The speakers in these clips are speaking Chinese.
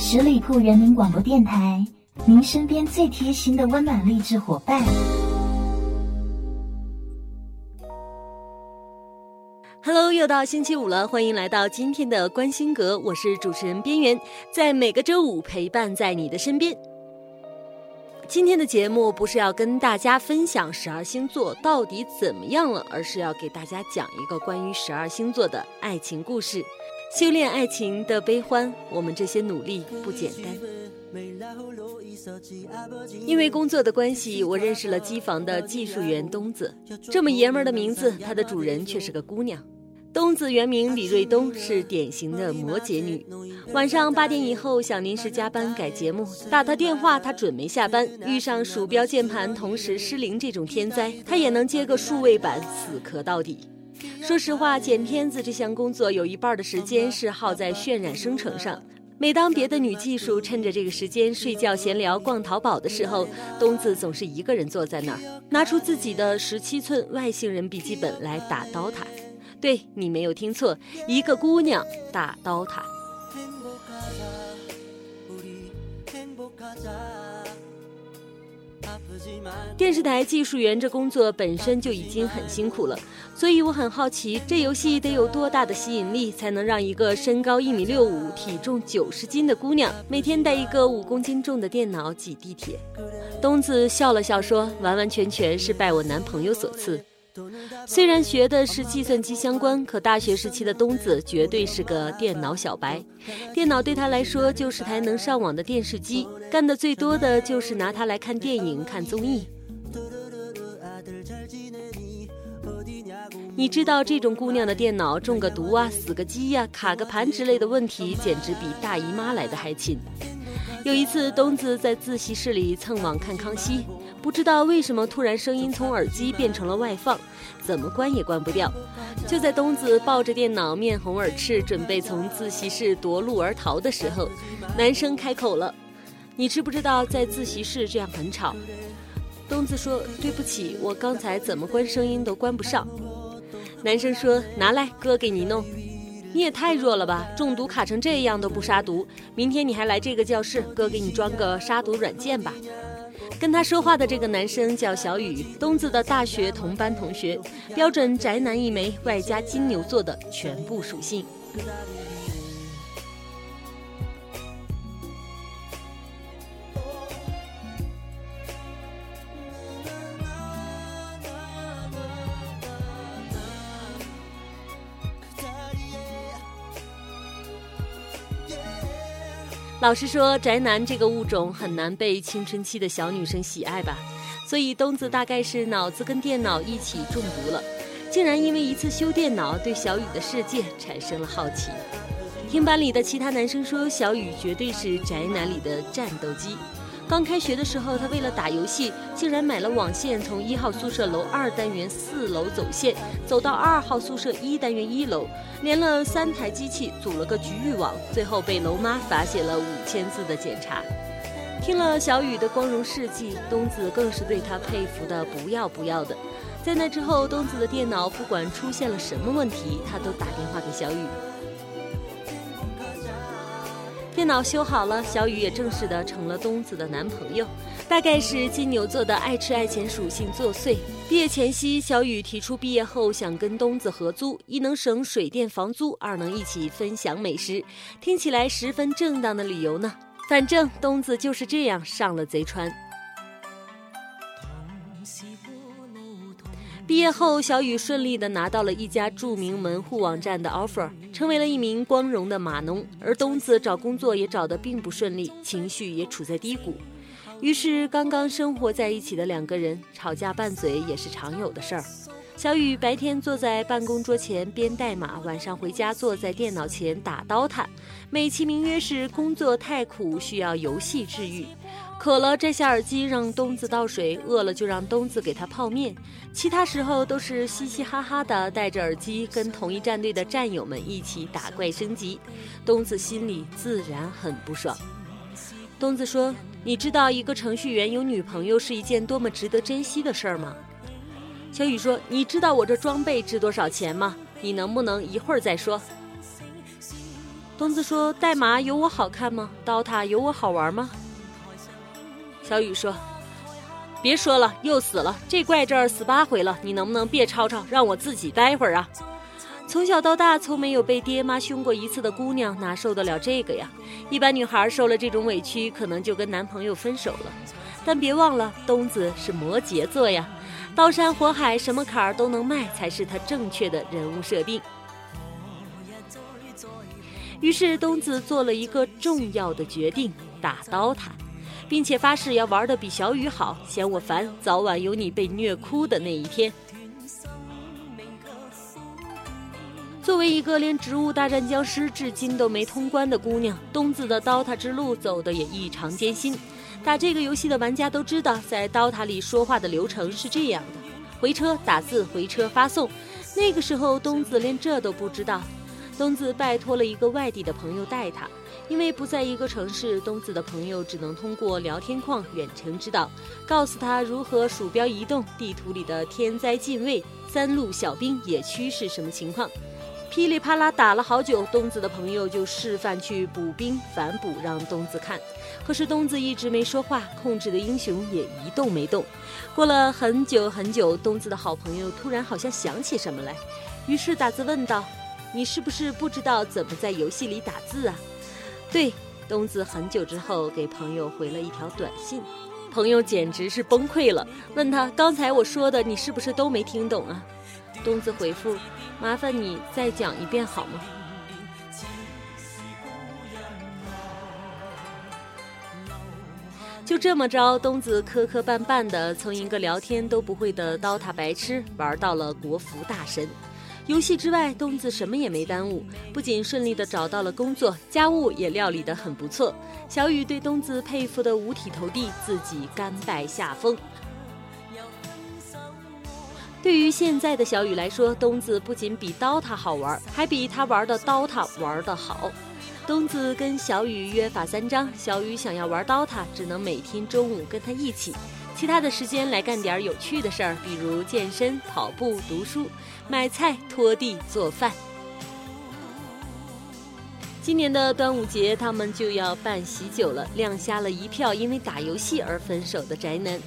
十里铺人民广播电台，您身边最贴心的温暖励志伙伴。Hello，又到星期五了，欢迎来到今天的关心阁，我是主持人边缘，在每个周五陪伴在你的身边。今天的节目不是要跟大家分享十二星座到底怎么样了，而是要给大家讲一个关于十二星座的爱情故事，修炼爱情的悲欢。我们这些努力不简单。因为工作的关系，我认识了机房的技术员东子，这么爷们儿的名字，他的主人却是个姑娘。东子原名李瑞东，是典型的摩羯女。晚上八点以后想临时加班改节目，打他电话他准没下班。遇上鼠标键盘同时失灵这种天灾，他也能接个数位板死磕到底。说实话，剪片子这项工作有一半的时间是耗在渲染生成上。每当别的女技术趁着这个时间睡觉、闲聊、逛淘宝的时候，东子总是一个人坐在那儿，拿出自己的十七寸外星人笔记本来打刀塔。对你没有听错，一个姑娘打刀塔。电视台技术员这工作本身就已经很辛苦了，所以我很好奇，这游戏得有多大的吸引力，才能让一个身高一米六五、体重九十斤的姑娘，每天带一个五公斤重的电脑挤地铁？东子笑了笑说：“完完全全是拜我男朋友所赐。”虽然学的是计算机相关，可大学时期的东子绝对是个电脑小白。电脑对他来说就是台能上网的电视机，干的最多的就是拿它来看电影、看综艺。你知道这种姑娘的电脑中个毒啊、死个机呀、卡个盘之类的问题，简直比大姨妈来的还勤。有一次，东子在自习室里蹭网看康熙。不知道为什么突然声音从耳机变成了外放，怎么关也关不掉。就在东子抱着电脑面红耳赤，准备从自习室夺路而逃的时候，男生开口了：“你知不知道在自习室这样很吵？”东子说：“对不起，我刚才怎么关声音都关不上。”男生说：“拿来，哥给你弄。”你也太弱了吧，中毒卡成这样都不杀毒。明天你还来这个教室，哥给你装个杀毒软件吧。跟他说话的这个男生叫小雨，东子的大学同班同学，标准宅男一枚，外加金牛座的全部属性。老实说，宅男这个物种很难被青春期的小女生喜爱吧，所以东子大概是脑子跟电脑一起中毒了，竟然因为一次修电脑对小雨的世界产生了好奇。听班里的其他男生说，小雨绝对是宅男里的战斗机。刚开学的时候，他为了打游戏，竟然买了网线，从一号宿舍楼二单元四楼走线，走到二号宿舍一单元一楼，连了三台机器，组了个局域网，最后被楼妈罚写了五千字的检查。听了小雨的光荣事迹，东子更是对他佩服的不要不要的。在那之后，东子的电脑不管出现了什么问题，他都打电话给小雨。电脑修好了，小雨也正式的成了东子的男朋友。大概是金牛座的爱吃爱钱属性作祟。毕业前夕，小雨提出毕业后想跟东子合租，一能省水电房租，二能一起分享美食，听起来十分正当的理由呢。反正东子就是这样上了贼船。毕业后，小雨顺利的拿到了一家著名门户网站的 offer，成为了一名光荣的码农。而东子找工作也找得并不顺利，情绪也处在低谷。于是，刚刚生活在一起的两个人吵架拌嘴也是常有的事儿。小雨白天坐在办公桌前编代码，晚上回家坐在电脑前打刀塔，美其名曰是工作太苦，需要游戏治愈。渴了摘下耳机让东子倒水，饿了就让东子给他泡面，其他时候都是嘻嘻哈哈的戴着耳机跟同一战队的战友们一起打怪升级，东子心里自然很不爽。东子说：“你知道一个程序员有女朋友是一件多么值得珍惜的事儿吗？”小雨说：“你知道我这装备值多少钱吗？你能不能一会儿再说？”东子说：“代码有我好看吗？刀塔有我好玩吗？”小雨说：“别说了，又死了，这怪这儿死八回了，你能不能别吵吵，让我自己待会儿啊？”从小到大，从没有被爹妈凶过一次的姑娘，哪受得了这个呀？一般女孩受了这种委屈，可能就跟男朋友分手了。但别忘了，东子是摩羯座呀，刀山火海，什么坎儿都能迈，才是他正确的人物设定。于是东子做了一个重要的决定，打刀塔，并且发誓要玩的比小雨好，嫌我烦，早晚有你被虐哭的那一天。作为一个连《植物大战僵尸》至今都没通关的姑娘，东子的刀塔之路走得也异常艰辛。打这个游戏的玩家都知道，在刀塔里说话的流程是这样的：回车打字，回车发送。那个时候，东子连这都不知道。东子拜托了一个外地的朋友带他，因为不在一个城市，东子的朋友只能通过聊天框远程指导，告诉他如何鼠标移动、地图里的天灾近卫、三路小兵、野区是什么情况。噼里啪啦打了好久，东子的朋友就示范去补兵反补，让东子看。可是东子一直没说话，控制的英雄也一动没动。过了很久很久，东子的好朋友突然好像想起什么来，于是打字问道。你是不是不知道怎么在游戏里打字啊？对，东子很久之后给朋友回了一条短信，朋友简直是崩溃了，问他刚才我说的你是不是都没听懂啊？东子回复：麻烦你再讲一遍好吗？就这么着，东子磕磕绊绊的从一个聊天都不会的刀塔白痴玩到了国服大神。游戏之外，东子什么也没耽误，不仅顺利的找到了工作，家务也料理得很不错。小雨对东子佩服的五体投地，自己甘拜下风。对于现在的小雨来说，东子不仅比刀塔好玩，还比他玩的刀塔玩得好。东子跟小雨约法三章，小雨想要玩刀塔，只能每天中午跟他一起。其他的时间来干点有趣的事儿，比如健身、跑步、读书、买菜、拖地、做饭。今年的端午节，他们就要办喜酒了，亮瞎了一票因为打游戏而分手的宅男。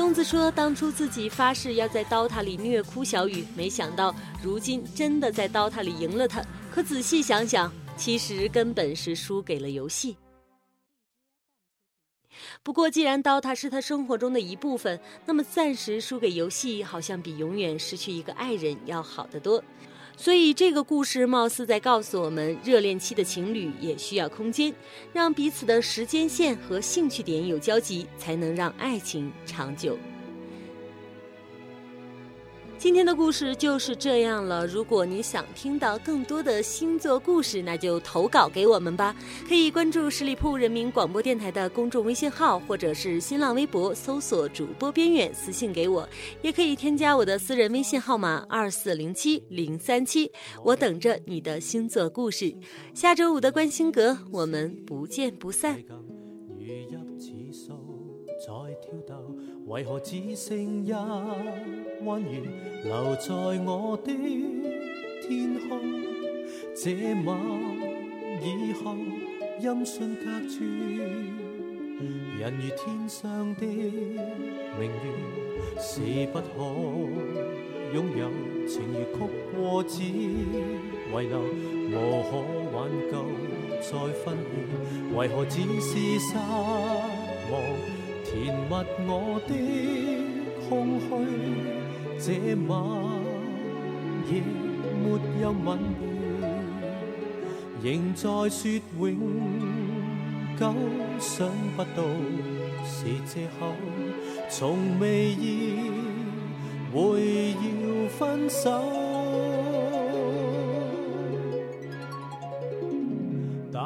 东子说，当初自己发誓要在刀塔里虐哭小雨，没想到如今真的在刀塔里赢了他。可仔细想想，其实根本是输给了游戏。不过，既然刀塔是他生活中的一部分，那么暂时输给游戏，好像比永远失去一个爱人要好得多。所以，这个故事貌似在告诉我们，热恋期的情侣也需要空间，让彼此的时间线和兴趣点有交集，才能让爱情长久。今天的故事就是这样了。如果你想听到更多的星座故事，那就投稿给我们吧。可以关注十里铺人民广播电台的公众微信号，或者是新浪微博搜索主播边远私信给我，也可以添加我的私人微信号码二四零七零三七，我等着你的星座故事。下周五的观星阁，我们不见不散。为何只剩一弯月留在我的天空？这晚以后音讯隔绝，人如天上的明月，是不可拥有。情如曲过只遗留，无可挽救再分别。为何只是失？密我的空虚，这晚夜没有吻别，仍在说永久，想不到是借口，从未意会要分手，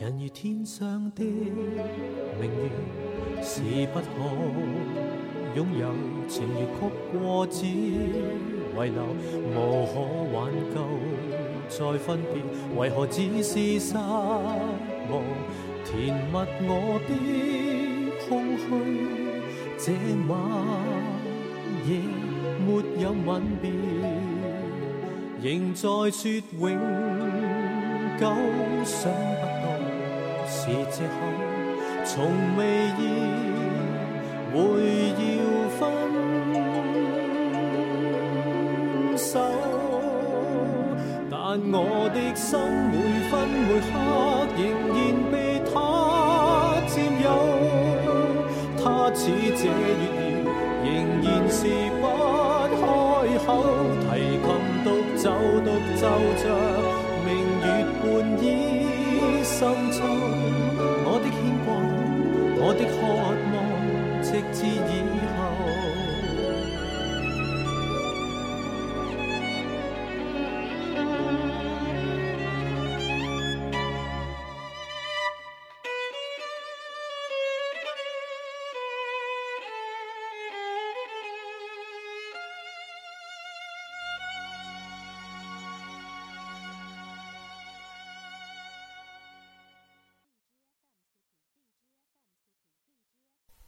人如天上的明月，是不可拥有。情如曲过只遗留，无可挽救再分别。为何只是失望，填密我的空虚？这晚夜没有吻别，仍在说永久，想是借口，从未意会要分手，但我的心每分每刻仍然被他占有，他似这月儿，仍然是不开口，提琴独奏独奏着。明月半倚深秋，我的牵挂，我的渴望，直至以